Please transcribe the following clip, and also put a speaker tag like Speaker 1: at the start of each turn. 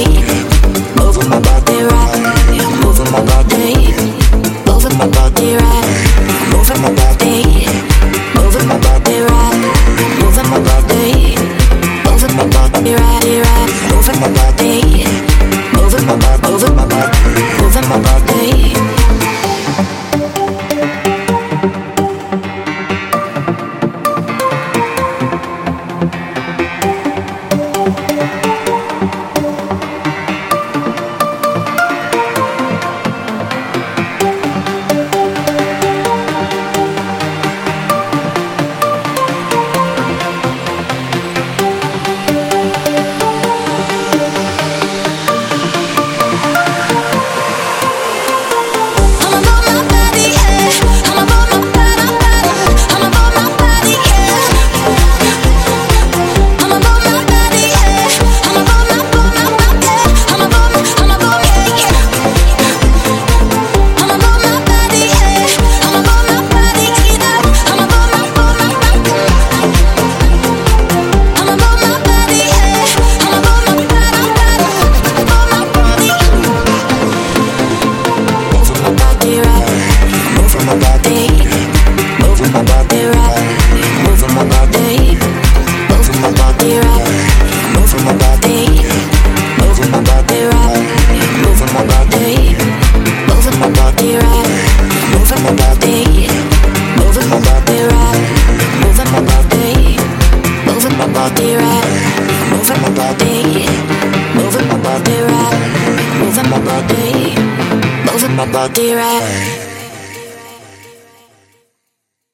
Speaker 1: Over my body, right? Over my body, right? Over my body. Body right,